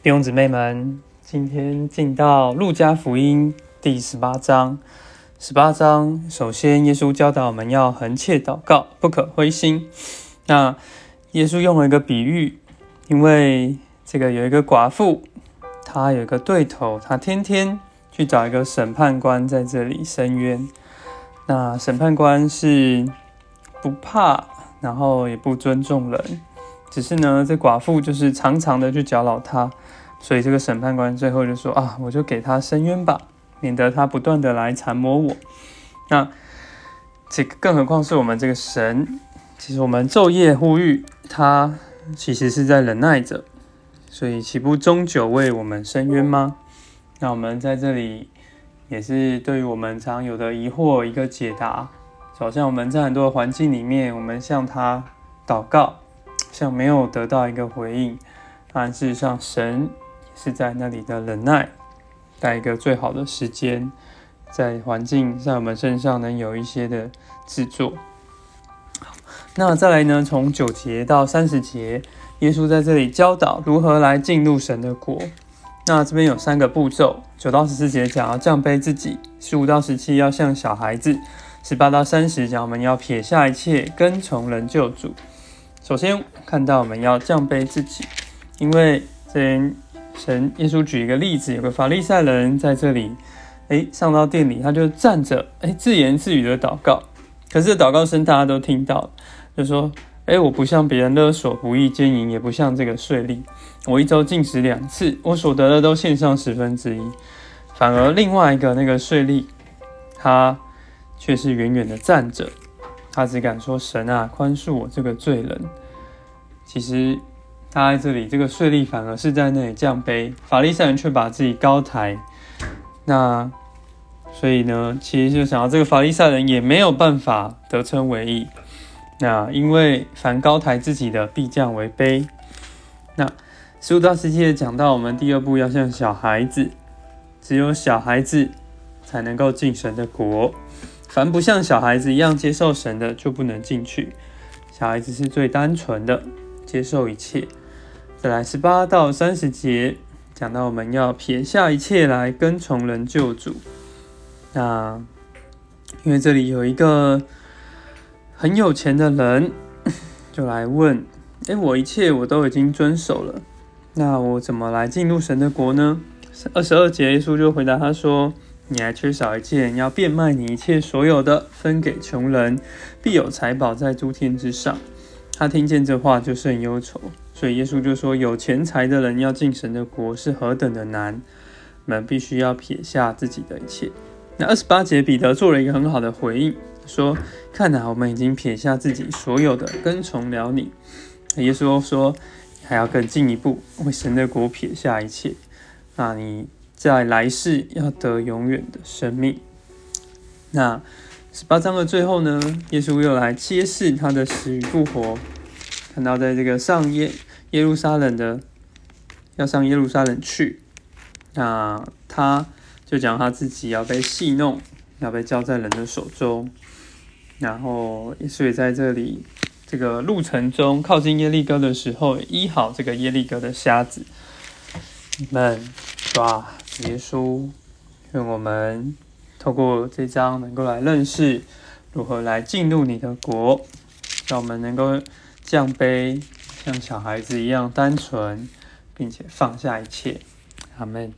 弟兄姊妹们，今天进到路加福音第十八章。十八章，首先耶稣教导我们要横切祷告，不可灰心。那耶稣用了一个比喻，因为这个有一个寡妇，她有一个对头，她天天去找一个审判官在这里申冤。那审判官是不怕，然后也不尊重人。只是呢，这寡妇就是常常的去搅扰他，所以这个审判官最后就说啊，我就给他伸冤吧，免得他不断的来缠磨我。那这个更何况是我们这个神，其实我们昼夜呼吁他，其实是在忍耐着，所以岂不终久为我们伸冤吗？那我们在这里也是对于我们常有的疑惑一个解答。好像我们在很多环境里面，我们向他祷告。像没有得到一个回应，但事实上神是在那里的忍耐，在一个最好的时间，在环境在我们身上能有一些的制作。那再来呢？从九节到三十节，耶稣在这里教导如何来进入神的国。那这边有三个步骤：九到十四节讲要降卑自己，十五到十七要像小孩子，十八到三十讲我们要撇下一切，跟从人救主。首先看到我们要降卑自己，因为这边神耶稣举一个例子，有个法利赛人在这里，哎，上到店里，他就站着，哎，自言自语的祷告。可是祷告声大家都听到，就说，哎，我不像别人勒索、不义、奸淫，也不像这个税吏，我一周进食两次，我所得的都献上十分之一。反而另外一个那个税吏，他却是远远的站着。他只敢说：“神啊，宽恕我这个罪人。”其实他在这里，这个税吏反而是在那里降卑，法利赛人却把自己高抬。那所以呢，其实就想到这个法利赛人也没有办法得称为义。那因为凡高抬自己的，必降为卑。那十五到十七节讲到，我们第二步要像小孩子，只有小孩子才能够进神的国。凡不像小孩子一样接受神的，就不能进去。小孩子是最单纯的，接受一切。再来十八到三十节，讲到我们要撇下一切来跟从人救主。那因为这里有一个很有钱的人，就来问：哎，我一切我都已经遵守了，那我怎么来进入神的国呢？二十二节，耶稣就回答他说。你还缺少一件，要变卖你一切所有的，分给穷人，必有财宝在诸天之上。他听见这话，就甚忧愁。所以耶稣就说：有钱财的人要进神的国，是何等的难！我们必须要撇下自己的一切。那二十八节，彼得做了一个很好的回应，说：看呐，我们已经撇下自己所有的，跟从了你。耶稣说：还要更进一步，为神的国撇下一切。那你。在来世要得永远的生命。那十八章的最后呢？耶稣又来揭示他的死与复活。看到在这个上耶耶路撒冷的，要上耶路撒冷去，那他就讲他自己要被戏弄，要被交在人的手中。然后耶稣也在这里这个路程中靠近耶利哥的时候，医好这个耶利哥的瞎子。们哇！耶稣，愿我们透过这章能够来认识如何来进入你的国，让我们能够降杯，像小孩子一样单纯，并且放下一切。阿门。